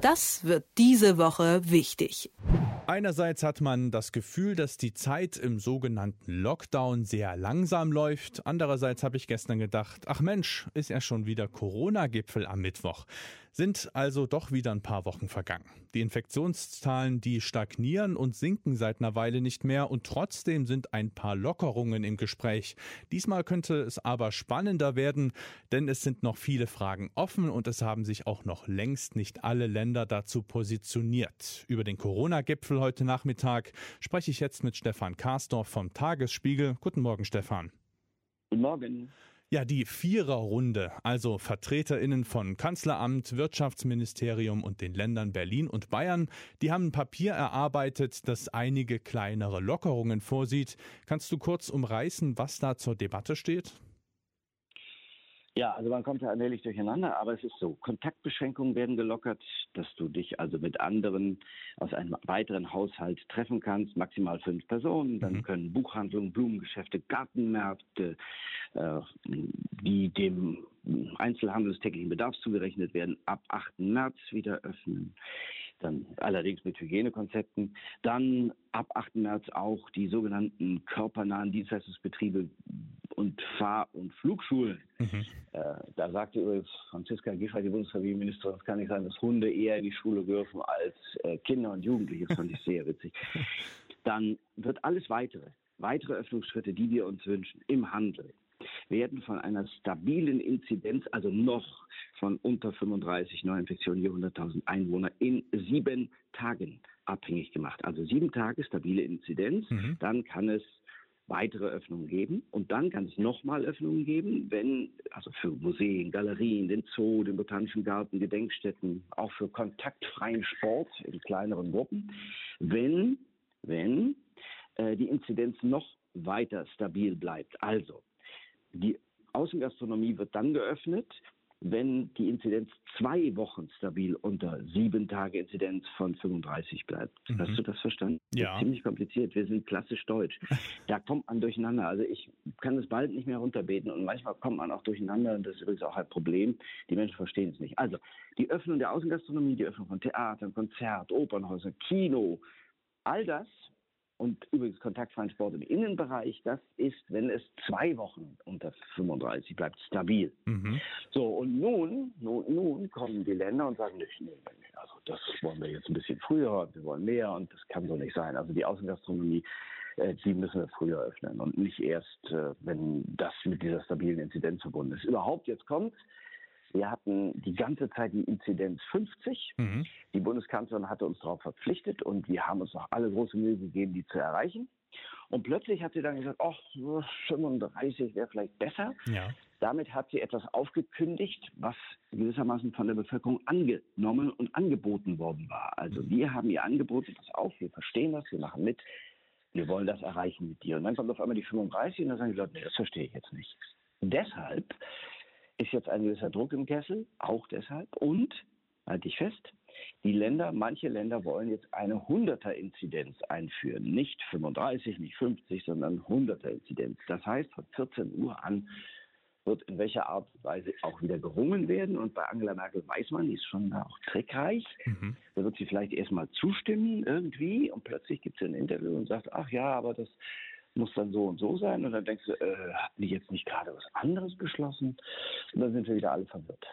Das wird diese Woche wichtig. Einerseits hat man das Gefühl, dass die Zeit im sogenannten Lockdown sehr langsam läuft. Andererseits habe ich gestern gedacht, ach Mensch, ist ja schon wieder Corona-Gipfel am Mittwoch. Sind also doch wieder ein paar Wochen vergangen. Die Infektionszahlen, die stagnieren und sinken seit einer Weile nicht mehr und trotzdem sind ein paar Lockerungen im Gespräch. Diesmal könnte es aber spannender werden, denn es sind noch viele Fragen offen und es haben sich auch noch längst nicht alle Länder dazu positioniert. Über den Corona-Gipfel heute Nachmittag spreche ich jetzt mit Stefan Karsdorf vom Tagesspiegel. Guten Morgen, Stefan. Guten Morgen. Ja, die Viererrunde, also VertreterInnen von Kanzleramt, Wirtschaftsministerium und den Ländern Berlin und Bayern, die haben ein Papier erarbeitet, das einige kleinere Lockerungen vorsieht. Kannst du kurz umreißen, was da zur Debatte steht? Ja, also man kommt ja allmählich durcheinander, aber es ist so, Kontaktbeschränkungen werden gelockert, dass du dich also mit anderen aus einem weiteren Haushalt treffen kannst, maximal fünf Personen, dann mhm. können Buchhandlungen, Blumengeschäfte, Gartenmärkte, äh, die dem Einzelhandel des täglichen Bedarfs zugerechnet werden, ab 8. März wieder öffnen. Dann allerdings mit Hygienekonzepten. Dann ab 8. März auch die sogenannten körpernahen Dienstleistungsbetriebe und Fahr- und Flugschulen. Mhm. Äh, da sagte übrigens Franziska Giffey, die Bundesfamilienministerin, es kann nicht sein, dass Hunde eher in die Schule dürfen als äh, Kinder und Jugendliche. Das fand ich sehr witzig. Dann wird alles weitere, weitere Öffnungsschritte, die wir uns wünschen, im Handel, werden von einer stabilen Inzidenz, also noch von unter 35 Neuinfektionen je 100.000 Einwohner in sieben Tagen abhängig gemacht. Also sieben Tage stabile Inzidenz, mhm. dann kann es weitere Öffnungen geben. Und dann kann es nochmal Öffnungen geben, wenn, also für Museen, Galerien, den Zoo, den Botanischen Garten, Gedenkstätten, auch für kontaktfreien Sport in kleineren Gruppen, wenn, wenn äh, die Inzidenz noch weiter stabil bleibt. Also, die Außengastronomie wird dann geöffnet, wenn die Inzidenz zwei Wochen stabil unter sieben Tage Inzidenz von 35 bleibt. Mhm. Hast du das verstanden? Ja. Das ziemlich kompliziert. Wir sind klassisch deutsch. da kommt man durcheinander. Also ich kann es bald nicht mehr runterbeten und manchmal kommt man auch durcheinander und das ist übrigens auch ein Problem. Die Menschen verstehen es nicht. Also die Öffnung der Außengastronomie, die Öffnung von Theatern, Konzert, Opernhäusern, Kino, all das und übrigens kontaktfreien Sport im Innenbereich, das ist, wenn es zwei Wochen unter 35 bleibt, stabil. Mhm. So, und nun, nun, nun kommen die Länder und sagen, nicht, nee, nee, also das wollen wir jetzt ein bisschen früher, wir wollen mehr und das kann so nicht sein. Also die Außengastronomie, äh, die müssen wir früher öffnen und nicht erst, äh, wenn das mit dieser stabilen Inzidenz verbunden ist. Überhaupt jetzt kommt, wir hatten die ganze Zeit die Inzidenz 50. Mhm. Die Bundeskanzlerin hatte uns darauf verpflichtet und wir haben uns auch alle große Mühe gegeben, die zu erreichen. Und plötzlich hat sie dann gesagt, ach, 35 wäre vielleicht besser. Ja. Damit hat sie etwas aufgekündigt, was gewissermaßen von der Bevölkerung angenommen und angeboten worden war. Also wir haben ihr angeboten, pass auf, wir verstehen das, wir machen mit, wir wollen das erreichen mit dir. Und dann kommt auf einmal die 35 und dann sagen die Leute, nee, das verstehe ich jetzt nicht. Deshalb ist jetzt ein gewisser Druck im Kessel, auch deshalb. Und, halte ich fest, die Länder, manche Länder wollen jetzt eine 100er-Inzidenz einführen. Nicht 35, nicht 50, sondern 100er-Inzidenz. Das heißt, von 14 Uhr an wird in welcher Art und Weise auch wieder gerungen werden. Und bei Angela Merkel weiß man, die ist schon auch trickreich. Mhm. Da wird sie vielleicht erstmal zustimmen irgendwie und plötzlich gibt es ein Interview und sagt, ach ja, aber das muss dann so und so sein. Und dann denkst du, äh, hatten die jetzt nicht gerade was anderes beschlossen? Und dann sind wir wieder alle verwirrt.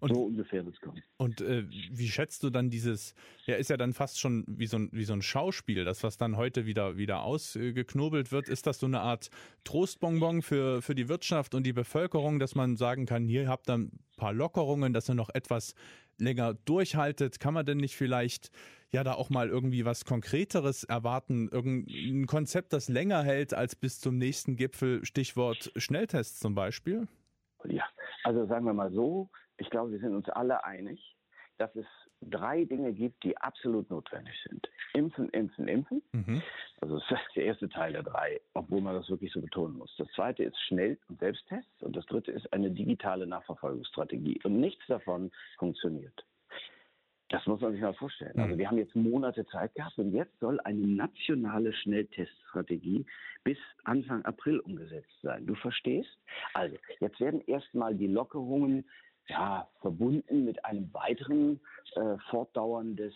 Und, so ungefähr wird es kommen. Und äh, wie schätzt du dann dieses, ja, ist ja dann fast schon wie so ein, wie so ein Schauspiel, das, was dann heute wieder, wieder ausgeknobelt wird, ist das so eine Art Trostbonbon für, für die Wirtschaft und die Bevölkerung, dass man sagen kann, hier habt ihr ein paar Lockerungen, dass ihr noch etwas länger durchhaltet? Kann man denn nicht vielleicht ja da auch mal irgendwie was Konkreteres erwarten? Irgendein Konzept, das länger hält als bis zum nächsten Gipfel, Stichwort Schnelltest zum Beispiel? Ja, also sagen wir mal so, ich glaube, wir sind uns alle einig, dass es drei Dinge gibt, die absolut notwendig sind. Impfen, impfen, impfen. Mhm. Also das ist der erste Teil der drei, obwohl man das wirklich so betonen muss. Das zweite ist Schnell- und Selbsttests und das dritte ist eine digitale Nachverfolgungsstrategie. Und nichts davon funktioniert. Das muss man sich mal vorstellen. Also mhm. wir haben jetzt Monate Zeit gehabt und jetzt soll eine nationale Schnellteststrategie bis Anfang April umgesetzt sein. Du verstehst? Also jetzt werden erstmal die Lockerungen ja, verbunden mit einem weiteren äh, Fortdauern des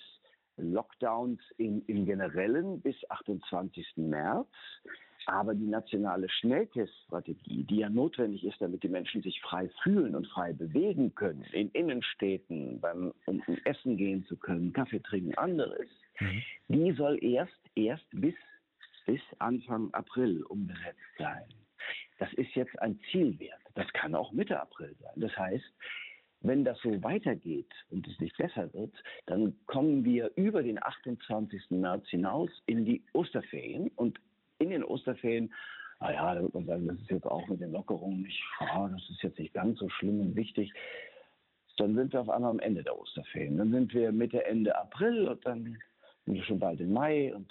Lockdowns im, im Generellen bis 28. März. Aber die nationale Schnellteststrategie, die ja notwendig ist, damit die Menschen sich frei fühlen und frei bewegen können, in Innenstädten, beim, um, um Essen gehen zu können, Kaffee trinken, anderes, mhm. die soll erst, erst bis, bis Anfang April umgesetzt sein. Das ist jetzt ein Zielwert. Das kann auch Mitte April sein. Das heißt, wenn das so weitergeht und es nicht besser wird, dann kommen wir über den 28. März hinaus in die Osterferien und in den Osterferien, naja, da wird man sagen, das ist jetzt auch mit den Lockerungen nicht, oh, das ist jetzt nicht ganz so schlimm und wichtig. Dann sind wir auf einmal am Ende der Osterferien. Dann sind wir Mitte, Ende April und dann sind wir schon bald im Mai und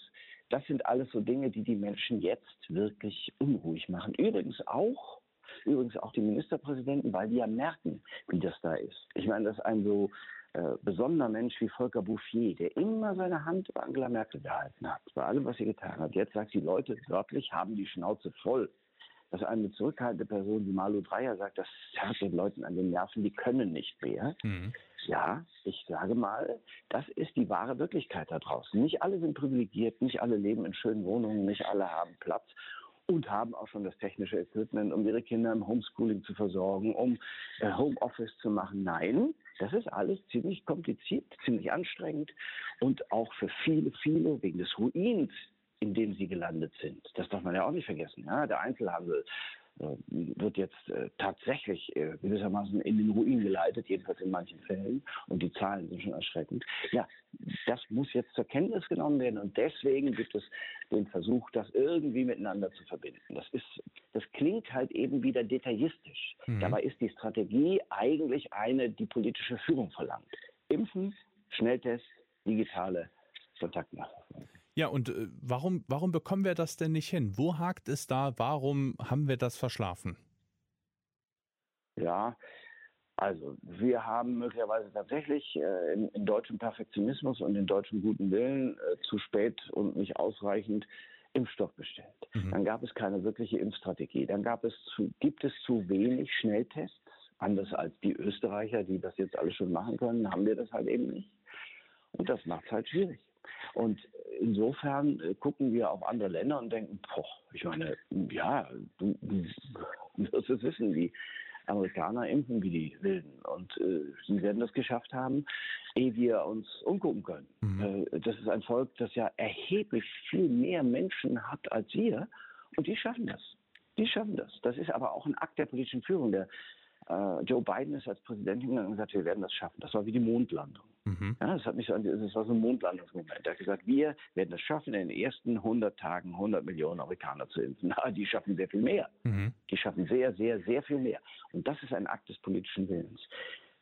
das sind alles so Dinge, die die Menschen jetzt wirklich unruhig machen. Übrigens auch, übrigens auch die Ministerpräsidenten, weil die ja merken, wie das da ist. Ich meine, das ist ein so äh, besonderer Mensch wie Volker Bouffier, der immer seine Hand bei Angela Merkel gehalten hat, bei allem, was sie getan hat. Jetzt sagt die Leute wörtlich, haben die Schnauze voll. Dass eine zurückhaltende Person wie Malu Dreyer sagt, das zerrt den Leuten an den Nerven, die können nicht mehr. Mhm. Ja, ich sage mal, das ist die wahre Wirklichkeit da draußen. Nicht alle sind privilegiert, nicht alle leben in schönen Wohnungen, nicht alle haben Platz und haben auch schon das technische Equipment, um ihre Kinder im Homeschooling zu versorgen, um äh, Homeoffice zu machen. Nein, das ist alles ziemlich kompliziert, ziemlich anstrengend und auch für viele, viele wegen des Ruins, in dem sie gelandet sind. Das darf man ja auch nicht vergessen. Ja? Der Einzelhandel, äh, wird jetzt äh, tatsächlich äh, gewissermaßen in den Ruin geleitet, jedenfalls in manchen Fällen. Und die Zahlen sind schon erschreckend. Ja, das muss jetzt zur Kenntnis genommen werden. Und deswegen gibt es den Versuch, das irgendwie miteinander zu verbinden. Das ist, das klingt halt eben wieder detaillistisch. Mhm. Dabei ist die Strategie eigentlich eine, die politische Führung verlangt. Impfen, Schnelltest, digitale Kontaktnachverfolgung. Ja, und äh, warum, warum bekommen wir das denn nicht hin? Wo hakt es da? Warum haben wir das verschlafen? Ja, also wir haben möglicherweise tatsächlich äh, in, in, deutschem Perfektionismus und in deutschem guten Willen äh, zu spät und nicht ausreichend Impfstoff bestellt. Mhm. Dann gab es keine wirkliche Impfstrategie. Dann gab es zu, gibt es zu wenig Schnelltests. Anders als die Österreicher, die das jetzt alle schon machen können, haben wir das halt eben nicht. Und das macht es halt schwierig. Und insofern äh, gucken wir auf andere Länder und denken, boah, ich meine, ja, du, du wirst es wissen, die Amerikaner impfen wie die Wilden. Und äh, sie werden das geschafft haben, ehe wir uns umgucken können. Mhm. Äh, das ist ein Volk, das ja erheblich viel mehr Menschen hat als wir. Und die schaffen das. Die schaffen das. Das ist aber auch ein Akt der politischen Führung. Der äh, Joe Biden ist als Präsident hingegangen und gesagt, wir werden das schaffen. Das war wie die Mondlandung. Mhm. Ja, das, hat mich so, das war so ein Mondlandungsmoment. Er hat gesagt, wir werden es schaffen, in den ersten 100 Tagen 100 Millionen Amerikaner zu impfen. Na, die schaffen sehr viel mehr. Mhm. Die schaffen sehr, sehr, sehr viel mehr. Und das ist ein Akt des politischen Willens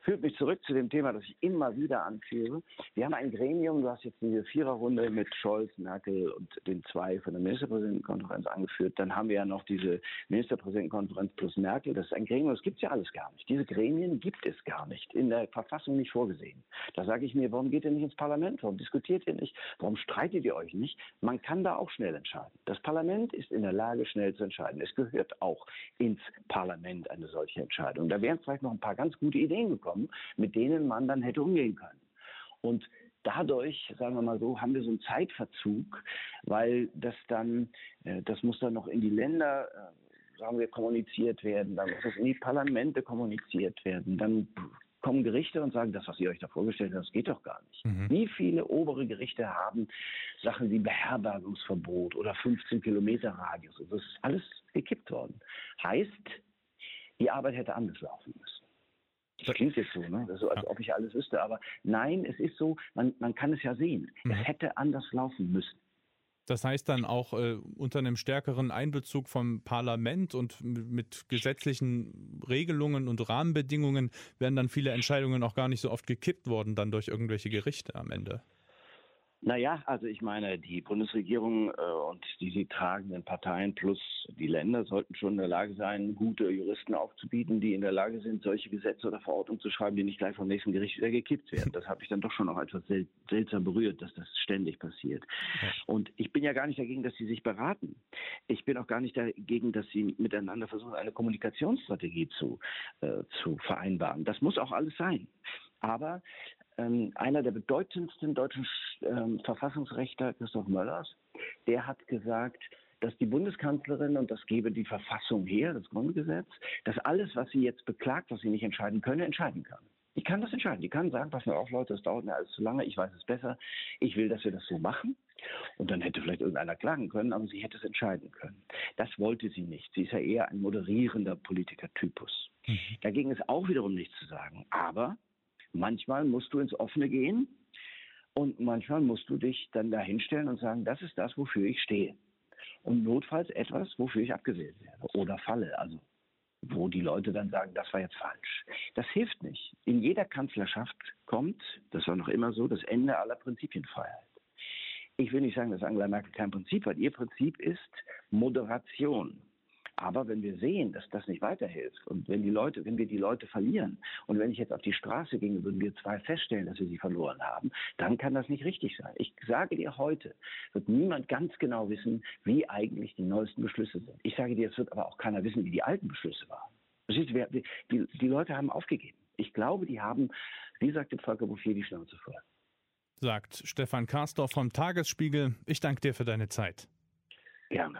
führt mich zurück zu dem Thema, das ich immer wieder anführe. Wir haben ein Gremium, du hast jetzt diese Viererrunde mit Scholz, Merkel und den zwei von der Ministerpräsidentenkonferenz angeführt. Dann haben wir ja noch diese Ministerpräsidentenkonferenz plus Merkel. Das ist ein Gremium, das gibt es ja alles gar nicht. Diese Gremien gibt es gar nicht, in der Verfassung nicht vorgesehen. Da sage ich mir, warum geht ihr nicht ins Parlament? Warum diskutiert ihr nicht? Warum streitet ihr euch nicht? Man kann da auch schnell entscheiden. Das Parlament ist in der Lage, schnell zu entscheiden. Es gehört auch ins Parlament eine solche Entscheidung. Da wären vielleicht noch ein paar ganz gute Ideen gekommen bekommen, mit denen man dann hätte umgehen können. Und dadurch, sagen wir mal so, haben wir so einen Zeitverzug, weil das dann, äh, das muss dann noch in die Länder, äh, sagen wir, kommuniziert werden, dann muss es in die Parlamente kommuniziert werden, dann kommen Gerichte und sagen, das, was ihr euch da vorgestellt habt, das geht doch gar nicht. Mhm. Wie viele obere Gerichte haben Sachen wie Beherbergungsverbot oder 15 Kilometer Radius? Das ist alles gekippt worden. Heißt, die Arbeit hätte anders laufen müssen. Das klingt jetzt so, ne? so, als ob ich alles wüsste. Aber nein, es ist so, man, man kann es ja sehen. Mhm. Es hätte anders laufen müssen. Das heißt dann auch äh, unter einem stärkeren Einbezug vom Parlament und mit gesetzlichen Regelungen und Rahmenbedingungen wären dann viele Entscheidungen auch gar nicht so oft gekippt worden, dann durch irgendwelche Gerichte am Ende. Naja, also ich meine, die Bundesregierung äh, und die sie tragenden Parteien plus die Länder sollten schon in der Lage sein, gute Juristen aufzubieten, die in der Lage sind, solche Gesetze oder Verordnungen zu schreiben, die nicht gleich vom nächsten Gericht wieder gekippt werden. Das habe ich dann doch schon auch etwas sel seltsam berührt, dass das ständig passiert. Und ich bin ja gar nicht dagegen, dass sie sich beraten. Ich bin auch gar nicht dagegen, dass sie miteinander versuchen, eine Kommunikationsstrategie zu, äh, zu vereinbaren. Das muss auch alles sein. Aber ähm, einer der bedeutendsten deutschen ähm, Verfassungsrechter, Christoph Möllers, der hat gesagt, dass die Bundeskanzlerin, und das gebe die Verfassung her, das Grundgesetz, dass alles, was sie jetzt beklagt, was sie nicht entscheiden könne, entscheiden kann. Die kann das entscheiden. Die kann sagen, pass mir auf, Leute, das dauert mir alles zu lange, ich weiß es besser, ich will, dass wir das so machen. Und dann hätte vielleicht irgendeiner klagen können, aber sie hätte es entscheiden können. Das wollte sie nicht. Sie ist ja eher ein moderierender Politikertypus. Mhm. Dagegen ist auch wiederum nichts zu sagen. Aber Manchmal musst du ins Offene gehen und manchmal musst du dich dann dahinstellen und sagen, das ist das, wofür ich stehe. Und notfalls etwas, wofür ich abgewählt werde oder falle. Also wo die Leute dann sagen, das war jetzt falsch. Das hilft nicht. In jeder Kanzlerschaft kommt, das war noch immer so, das Ende aller Prinzipienfreiheit. Ich will nicht sagen, dass Angela Merkel kein Prinzip hat. Ihr Prinzip ist Moderation. Aber wenn wir sehen, dass das nicht weiterhilft und wenn die Leute, wenn wir die Leute verlieren und wenn ich jetzt auf die Straße ginge, würden wir zwei feststellen, dass wir sie verloren haben, dann kann das nicht richtig sein. Ich sage dir heute, wird niemand ganz genau wissen, wie eigentlich die neuesten Beschlüsse sind. Ich sage dir, es wird aber auch keiner wissen, wie die alten Beschlüsse waren. Die, die, die Leute haben aufgegeben. Ich glaube, die haben, wie sagt der Volker Bouffier, die Schnauze voll. Sagt Stefan Karsdorf vom Tagesspiegel. Ich danke dir für deine Zeit. Gerne.